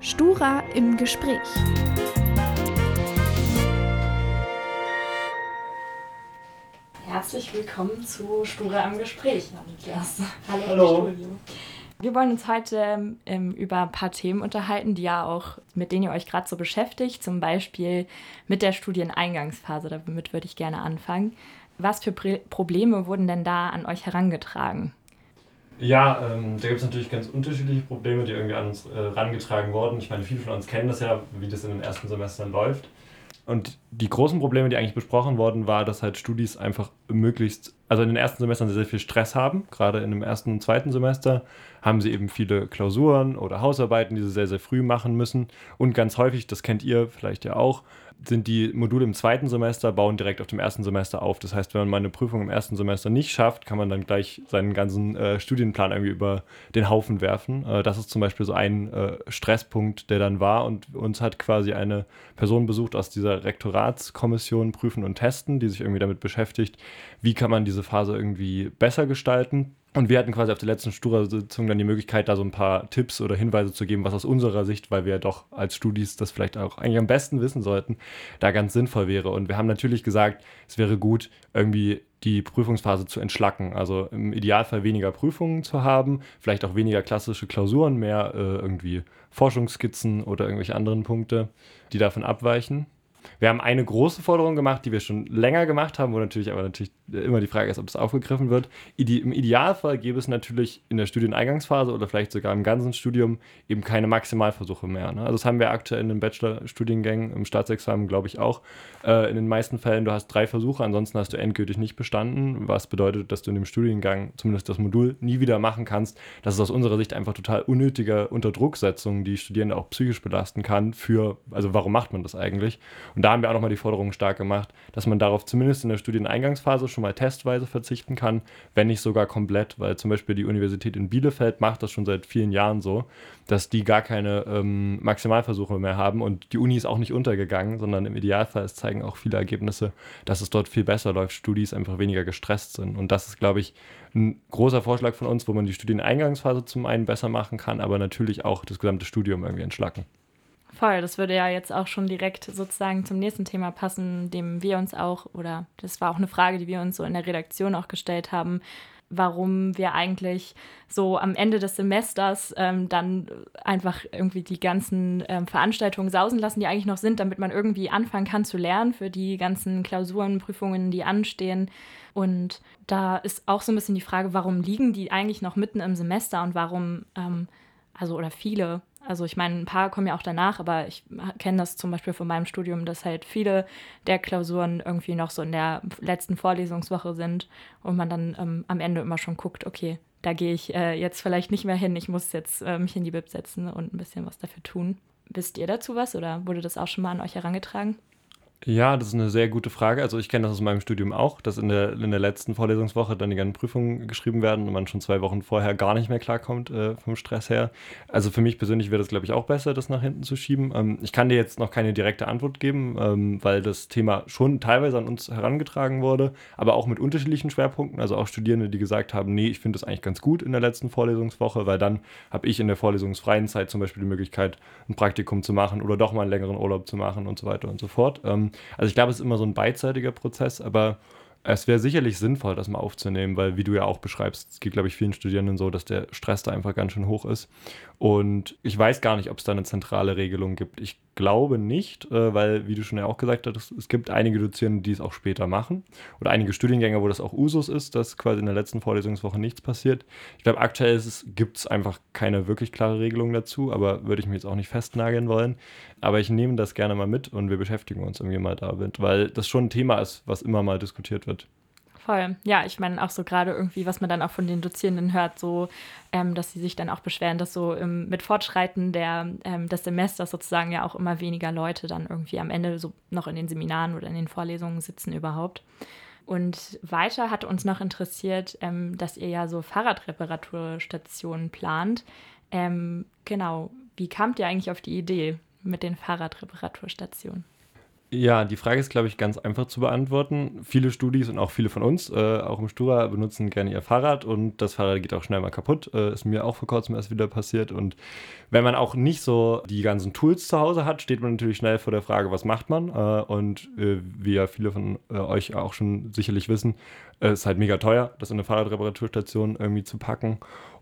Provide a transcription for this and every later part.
Stura im Gespräch. Herzlich willkommen zu Stura im Gespräch, Niklas. Hallo. Hallo. Wir wollen uns heute ähm, über ein paar Themen unterhalten, die ja auch, mit denen ihr euch gerade so beschäftigt, zum Beispiel mit der Studieneingangsphase. Damit würde ich gerne anfangen. Was für Pre Probleme wurden denn da an euch herangetragen? Ja, ähm, da gibt es natürlich ganz unterschiedliche Probleme, die irgendwie an uns äh, herangetragen wurden. Ich meine, viele von uns kennen das ja, wie das in den ersten Semestern läuft. Und die großen Probleme, die eigentlich besprochen wurden, war, dass halt Studis einfach möglichst, also in den ersten Semestern sehr, sehr viel Stress haben. Gerade in dem ersten und zweiten Semester haben sie eben viele Klausuren oder Hausarbeiten, die sie sehr, sehr früh machen müssen. Und ganz häufig, das kennt ihr vielleicht ja auch, sind die Module im zweiten Semester, bauen direkt auf dem ersten Semester auf. Das heißt, wenn man mal eine Prüfung im ersten Semester nicht schafft, kann man dann gleich seinen ganzen äh, Studienplan irgendwie über den Haufen werfen. Äh, das ist zum Beispiel so ein äh, Stresspunkt, der dann war. Und uns hat quasi eine Person besucht aus dieser Rektoratskommission Prüfen und Testen, die sich irgendwie damit beschäftigt, wie kann man diese Phase irgendwie besser gestalten. Und wir hatten quasi auf der letzten Stura-Sitzung dann die Möglichkeit, da so ein paar Tipps oder Hinweise zu geben, was aus unserer Sicht, weil wir ja doch als Studis das vielleicht auch eigentlich am besten wissen sollten, da ganz sinnvoll wäre. Und wir haben natürlich gesagt, es wäre gut, irgendwie die Prüfungsphase zu entschlacken. Also im Idealfall weniger Prüfungen zu haben, vielleicht auch weniger klassische Klausuren, mehr äh, irgendwie Forschungsskizzen oder irgendwelche anderen Punkte, die davon abweichen. Wir haben eine große Forderung gemacht, die wir schon länger gemacht haben, wo natürlich aber natürlich immer die Frage ist, ob es aufgegriffen wird. Im Idealfall gäbe es natürlich in der Studieneingangsphase oder vielleicht sogar im ganzen Studium eben keine Maximalversuche mehr. Ne? Also das haben wir aktuell in den Bachelor-Studiengängen, im Staatsexamen glaube ich auch. Äh, in den meisten Fällen, du hast drei Versuche, ansonsten hast du endgültig nicht bestanden, was bedeutet, dass du in dem Studiengang zumindest das Modul nie wieder machen kannst. Das ist aus unserer Sicht einfach total unnötige Unterdrucksetzung, die Studierende auch psychisch belasten kann für, also warum macht man das eigentlich? Und da haben wir auch nochmal die Forderung stark gemacht, dass man darauf zumindest in der Studieneingangsphase schon mal testweise verzichten kann, wenn nicht sogar komplett, weil zum Beispiel die Universität in Bielefeld macht das schon seit vielen Jahren so, dass die gar keine ähm, Maximalversuche mehr haben und die Uni ist auch nicht untergegangen, sondern im Idealfall es zeigen auch viele Ergebnisse, dass es dort viel besser läuft, Studis einfach weniger gestresst sind und das ist, glaube ich, ein großer Vorschlag von uns, wo man die Studieneingangsphase zum einen besser machen kann, aber natürlich auch das gesamte Studium irgendwie entschlacken. Voll, das würde ja jetzt auch schon direkt sozusagen zum nächsten Thema passen, dem wir uns auch, oder das war auch eine Frage, die wir uns so in der Redaktion auch gestellt haben, warum wir eigentlich so am Ende des Semesters ähm, dann einfach irgendwie die ganzen ähm, Veranstaltungen sausen lassen, die eigentlich noch sind, damit man irgendwie anfangen kann zu lernen für die ganzen Klausuren, Prüfungen, die anstehen. Und da ist auch so ein bisschen die Frage, warum liegen die eigentlich noch mitten im Semester und warum, ähm, also oder viele also ich meine, ein paar kommen ja auch danach, aber ich kenne das zum Beispiel von meinem Studium, dass halt viele der Klausuren irgendwie noch so in der letzten Vorlesungswoche sind und man dann ähm, am Ende immer schon guckt, okay, da gehe ich äh, jetzt vielleicht nicht mehr hin, ich muss jetzt äh, mich in die Bib setzen und ein bisschen was dafür tun. Wisst ihr dazu was oder wurde das auch schon mal an euch herangetragen? Ja, das ist eine sehr gute Frage. Also ich kenne das aus meinem Studium auch, dass in der, in der letzten Vorlesungswoche dann die ganzen Prüfungen geschrieben werden und man schon zwei Wochen vorher gar nicht mehr klarkommt äh, vom Stress her. Also für mich persönlich wäre das, glaube ich, auch besser, das nach hinten zu schieben. Ähm, ich kann dir jetzt noch keine direkte Antwort geben, ähm, weil das Thema schon teilweise an uns herangetragen wurde, aber auch mit unterschiedlichen Schwerpunkten. Also auch Studierende, die gesagt haben, nee, ich finde das eigentlich ganz gut in der letzten Vorlesungswoche, weil dann habe ich in der vorlesungsfreien Zeit zum Beispiel die Möglichkeit, ein Praktikum zu machen oder doch mal einen längeren Urlaub zu machen und so weiter und so fort. Ähm, also ich glaube, es ist immer so ein beidseitiger Prozess, aber es wäre sicherlich sinnvoll, das mal aufzunehmen, weil, wie du ja auch beschreibst, es geht, glaube ich, vielen Studierenden so, dass der Stress da einfach ganz schön hoch ist. Und ich weiß gar nicht, ob es da eine zentrale Regelung gibt. Ich glaube nicht, äh, weil, wie du schon ja auch gesagt hast, es gibt einige Dozierende, die es auch später machen. Oder einige Studiengänge, wo das auch Usus ist, dass quasi in der letzten Vorlesungswoche nichts passiert. Ich glaube, aktuell gibt es einfach keine wirklich klare Regelung dazu, aber würde ich mich jetzt auch nicht festnageln wollen. Aber ich nehme das gerne mal mit und wir beschäftigen uns irgendwie mal damit, weil das schon ein Thema ist, was immer mal diskutiert wird. Voll. Ja, ich meine auch so gerade irgendwie, was man dann auch von den Dozierenden hört, so, ähm, dass sie sich dann auch beschweren, dass so ähm, mit Fortschreiten der, ähm, des Semesters sozusagen ja auch immer weniger Leute dann irgendwie am Ende so noch in den Seminaren oder in den Vorlesungen sitzen überhaupt. Und weiter hat uns noch interessiert, ähm, dass ihr ja so Fahrradreparaturstationen plant. Ähm, genau, wie kamt ihr eigentlich auf die Idee mit den Fahrradreparaturstationen? Ja, die Frage ist, glaube ich, ganz einfach zu beantworten. Viele Studis und auch viele von uns, äh, auch im Stura, benutzen gerne ihr Fahrrad und das Fahrrad geht auch schnell mal kaputt. Äh, ist mir auch vor kurzem erst wieder passiert. Und wenn man auch nicht so die ganzen Tools zu Hause hat, steht man natürlich schnell vor der Frage, was macht man? Äh, und äh, wie ja viele von äh, euch auch schon sicherlich wissen, äh, ist halt mega teuer, das in eine Fahrradreparaturstation irgendwie zu packen.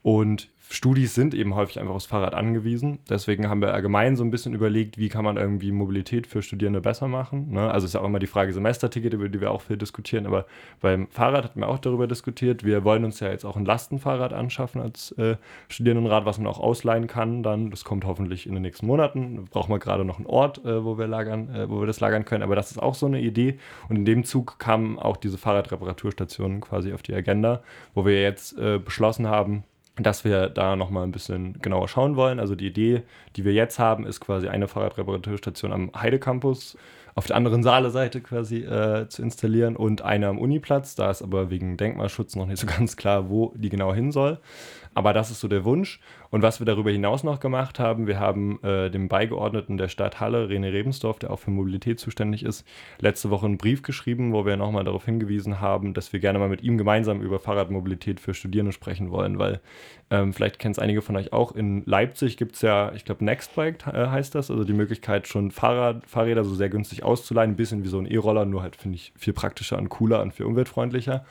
Und Studis sind eben häufig einfach aufs Fahrrad angewiesen. Deswegen haben wir allgemein so ein bisschen überlegt, wie kann man irgendwie Mobilität für Studierende besser machen. Ne? Also ist ja auch immer die Frage Semesterticket, über die wir auch viel diskutieren. Aber beim Fahrrad hatten wir auch darüber diskutiert. Wir wollen uns ja jetzt auch ein Lastenfahrrad anschaffen als äh, Studierendenrat, was man auch ausleihen kann. Dann, das kommt hoffentlich in den nächsten Monaten. Da brauchen wir gerade noch einen Ort, äh, wo wir lagern, äh, wo wir das lagern können. Aber das ist auch so eine Idee. Und in dem Zug kamen auch diese Fahrradreparaturstationen quasi auf die Agenda, wo wir jetzt äh, beschlossen haben, dass wir da nochmal ein bisschen genauer schauen wollen. Also die Idee, die wir jetzt haben, ist quasi eine Fahrradreparaturstation am Heide Campus auf der anderen Saale-Seite quasi äh, zu installieren und eine am Uniplatz. Da ist aber wegen Denkmalschutz noch nicht so ganz klar, wo die genau hin soll. Aber das ist so der Wunsch. Und was wir darüber hinaus noch gemacht haben, wir haben äh, dem Beigeordneten der Stadt Halle, René Rebensdorf, der auch für Mobilität zuständig ist, letzte Woche einen Brief geschrieben, wo wir nochmal darauf hingewiesen haben, dass wir gerne mal mit ihm gemeinsam über Fahrradmobilität für Studierende sprechen wollen, weil ähm, vielleicht kennen es einige von euch auch, in Leipzig gibt es ja, ich glaube, Nextbike äh, heißt das, also die Möglichkeit schon Fahrrad, Fahrräder so sehr günstig auszuleihen, ein bisschen wie so ein E-Roller, nur halt finde ich viel praktischer und cooler und viel umweltfreundlicher.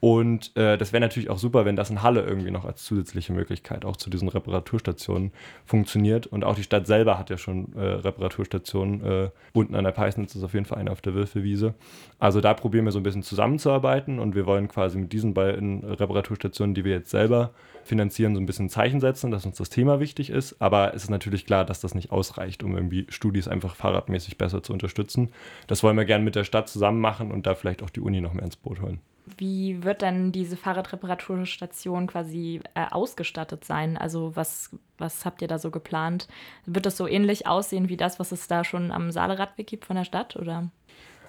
Und äh, das wäre natürlich auch super, wenn das in Halle irgendwie noch als zusätzliche Möglichkeit auch zu diesen Reparaturstationen funktioniert. Und auch die Stadt selber hat ja schon äh, Reparaturstationen. Äh, unten an der Peisnitz ist auf jeden Fall eine auf der Würfelwiese. Also da probieren wir so ein bisschen zusammenzuarbeiten und wir wollen quasi mit diesen beiden Reparaturstationen, die wir jetzt selber finanzieren, so ein bisschen Zeichen setzen, dass uns das Thema wichtig ist. Aber es ist natürlich klar, dass das nicht ausreicht, um irgendwie Studis einfach fahrradmäßig besser zu unterstützen. Das wollen wir gerne mit der Stadt zusammen machen und da vielleicht auch die Uni noch mehr ins Boot holen. Wie wird denn diese Fahrradreparaturstation quasi äh, ausgestattet sein? Also was, was habt ihr da so geplant? Wird das so ähnlich aussehen wie das, was es da schon am Saaleradweg gibt von der Stadt? Oder?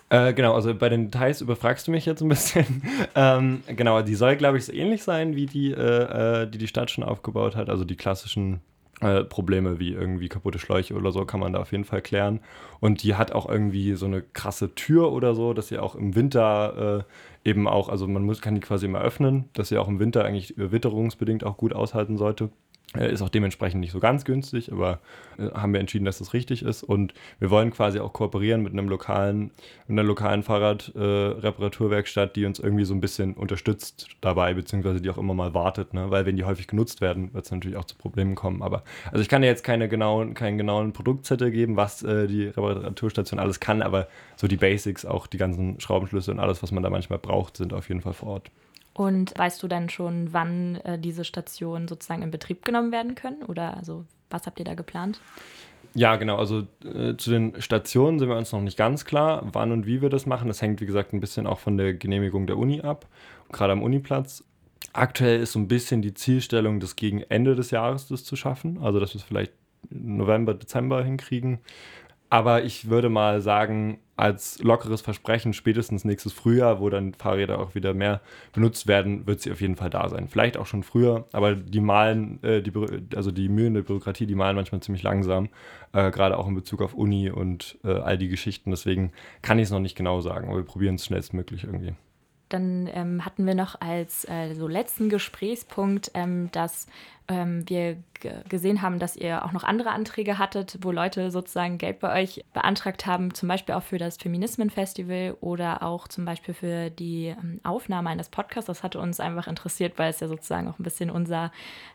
Äh, genau, also bei den Details überfragst du mich jetzt ein bisschen. ähm, genau, die soll, glaube ich, so ähnlich sein wie die, äh, äh, die die Stadt schon aufgebaut hat. Also die klassischen äh, Probleme wie irgendwie kaputte Schläuche oder so kann man da auf jeden Fall klären. Und die hat auch irgendwie so eine krasse Tür oder so, dass sie auch im Winter äh, eben auch, also man muss, kann die quasi immer öffnen, dass sie auch im Winter eigentlich äh, witterungsbedingt auch gut aushalten sollte. Äh, ist auch dementsprechend nicht so ganz günstig, aber äh, haben wir entschieden, dass das richtig ist. Und wir wollen quasi auch kooperieren mit einem lokalen, mit einer lokalen Fahrradreparaturwerkstatt, äh, die uns irgendwie so ein bisschen unterstützt dabei, beziehungsweise die auch immer mal wartet, ne? weil wenn die häufig genutzt werden, wird es natürlich auch zu Problemen kommen. Aber also ich kann dir jetzt keine genauen, keinen genauen Produktzettel geben, was äh, die Reparaturstation alles kann, aber so die Basics, auch die ganzen Schraubenschlüsse und alles, was man da manchmal braucht, sind auf jeden Fall vor Ort. Und weißt du denn schon, wann äh, diese Stationen sozusagen in Betrieb genommen werden können? Oder also was habt ihr da geplant? Ja, genau. Also äh, zu den Stationen sind wir uns noch nicht ganz klar, wann und wie wir das machen. Das hängt, wie gesagt, ein bisschen auch von der Genehmigung der Uni ab, gerade am Uniplatz. Aktuell ist so ein bisschen die Zielstellung, das gegen Ende des Jahres das zu schaffen. Also, dass wir es vielleicht November, Dezember hinkriegen. Aber ich würde mal sagen, als lockeres Versprechen, spätestens nächstes Frühjahr, wo dann Fahrräder auch wieder mehr benutzt werden, wird sie auf jeden Fall da sein. Vielleicht auch schon früher, aber die malen, äh, die, also die Mühen der Bürokratie, die malen manchmal ziemlich langsam, äh, gerade auch in Bezug auf Uni und äh, all die Geschichten. Deswegen kann ich es noch nicht genau sagen, aber wir probieren es schnellstmöglich irgendwie. Dann ähm, hatten wir noch als äh, so letzten Gesprächspunkt, ähm, dass ähm, wir gesehen haben, dass ihr auch noch andere Anträge hattet, wo Leute sozusagen Geld bei euch beantragt haben, zum Beispiel auch für das Feminismen-Festival oder auch zum Beispiel für die ähm, Aufnahme eines Podcasts. Das hatte uns einfach interessiert, weil es ja sozusagen auch ein bisschen unser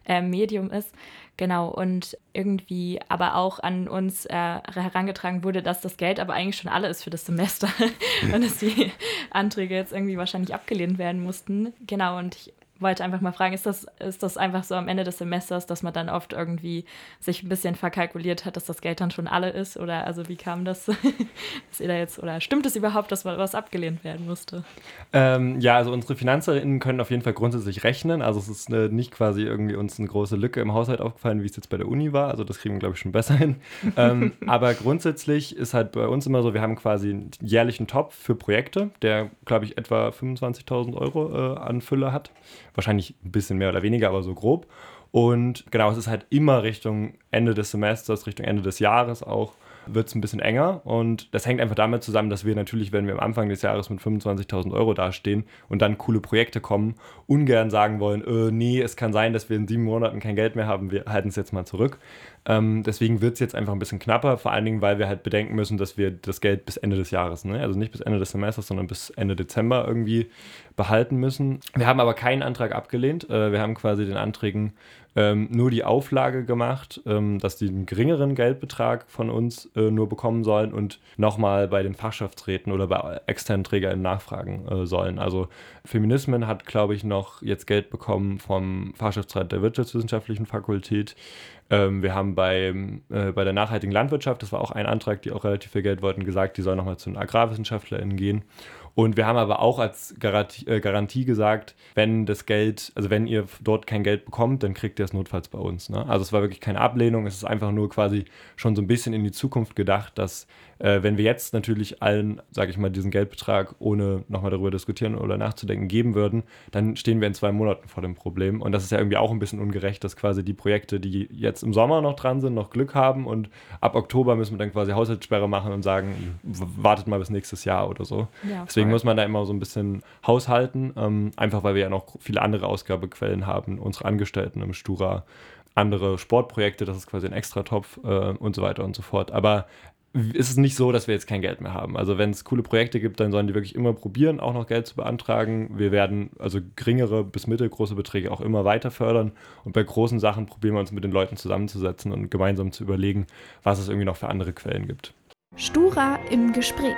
äh, Medium ist. Genau, und irgendwie aber auch an uns äh, herangetragen wurde, dass das Geld aber eigentlich schon alle ist für das Semester und dass die Anträge jetzt irgendwie wahrscheinlich abgelehnt werden mussten. Genau, und ich wollte einfach mal fragen, ist das, ist das einfach so am Ende des Semesters, dass man dann oft irgendwie sich ein bisschen verkalkuliert hat, dass das Geld dann schon alle ist? Oder also wie kam das, dass ihr da jetzt, oder stimmt es überhaupt, dass was abgelehnt werden musste? Ähm, ja, also unsere FinanzerInnen können auf jeden Fall grundsätzlich rechnen. Also es ist äh, nicht quasi irgendwie uns eine große Lücke im Haushalt aufgefallen, wie es jetzt bei der Uni war. Also das kriegen wir, glaube ich, schon besser hin. ähm, aber grundsätzlich ist halt bei uns immer so, wir haben quasi einen jährlichen Topf für Projekte, der, glaube ich, etwa 25.000 Euro äh, an Fülle hat wahrscheinlich ein bisschen mehr oder weniger, aber so grob. Und genau, es ist halt immer Richtung Ende des Semesters, Richtung Ende des Jahres auch, wird es ein bisschen enger. Und das hängt einfach damit zusammen, dass wir natürlich, wenn wir am Anfang des Jahres mit 25.000 Euro dastehen und dann coole Projekte kommen, ungern sagen wollen, äh, nee, es kann sein, dass wir in sieben Monaten kein Geld mehr haben, wir halten es jetzt mal zurück. Ähm, deswegen wird es jetzt einfach ein bisschen knapper, vor allen Dingen, weil wir halt bedenken müssen, dass wir das Geld bis Ende des Jahres, ne? also nicht bis Ende des Semesters, sondern bis Ende Dezember irgendwie behalten müssen. Wir haben aber keinen Antrag abgelehnt. Äh, wir haben quasi den Anträgen ähm, nur die Auflage gemacht, ähm, dass die einen geringeren Geldbetrag von uns äh, nur bekommen sollen und nochmal bei den Fachschaftsräten oder bei externen TrägerInnen nachfragen äh, sollen. Also Feminismen hat, glaube ich, noch jetzt Geld bekommen vom Fachschaftsrat der Wirtschaftswissenschaftlichen Fakultät. Ähm, wir haben bei, äh, bei der nachhaltigen Landwirtschaft, das war auch ein Antrag, die auch relativ viel Geld wollten, gesagt, die sollen nochmal zu den AgrarwissenschaftlerInnen gehen. Und wir haben aber auch als Garantie, äh, Garantie, gesagt, wenn das Geld, also wenn ihr dort kein Geld bekommt, dann kriegt ihr es notfalls bei uns. Ne? Also es war wirklich keine Ablehnung, es ist einfach nur quasi schon so ein bisschen in die Zukunft gedacht, dass äh, wenn wir jetzt natürlich allen, sage ich mal, diesen Geldbetrag, ohne nochmal darüber diskutieren oder nachzudenken, geben würden, dann stehen wir in zwei Monaten vor dem Problem. Und das ist ja irgendwie auch ein bisschen ungerecht, dass quasi die Projekte, die jetzt im Sommer noch dran sind, noch Glück haben und ab Oktober müssen wir dann quasi Haushaltssperre machen und sagen, wartet mal bis nächstes Jahr oder so. Ja, Deswegen muss man da immer so ein bisschen haushalten, ähm, einfach weil wir ja noch viele andere Ausgabequellen haben, unsere Angestellten im Stura andere Sportprojekte, das ist quasi ein Extratopf äh, und so weiter und so fort. Aber ist es nicht so, dass wir jetzt kein Geld mehr haben. Also wenn es coole Projekte gibt, dann sollen die wirklich immer probieren, auch noch Geld zu beantragen. Wir werden also geringere bis mittelgroße Beträge auch immer weiter fördern. Und bei großen Sachen probieren wir uns mit den Leuten zusammenzusetzen und gemeinsam zu überlegen, was es irgendwie noch für andere Quellen gibt. Stura im Gespräch.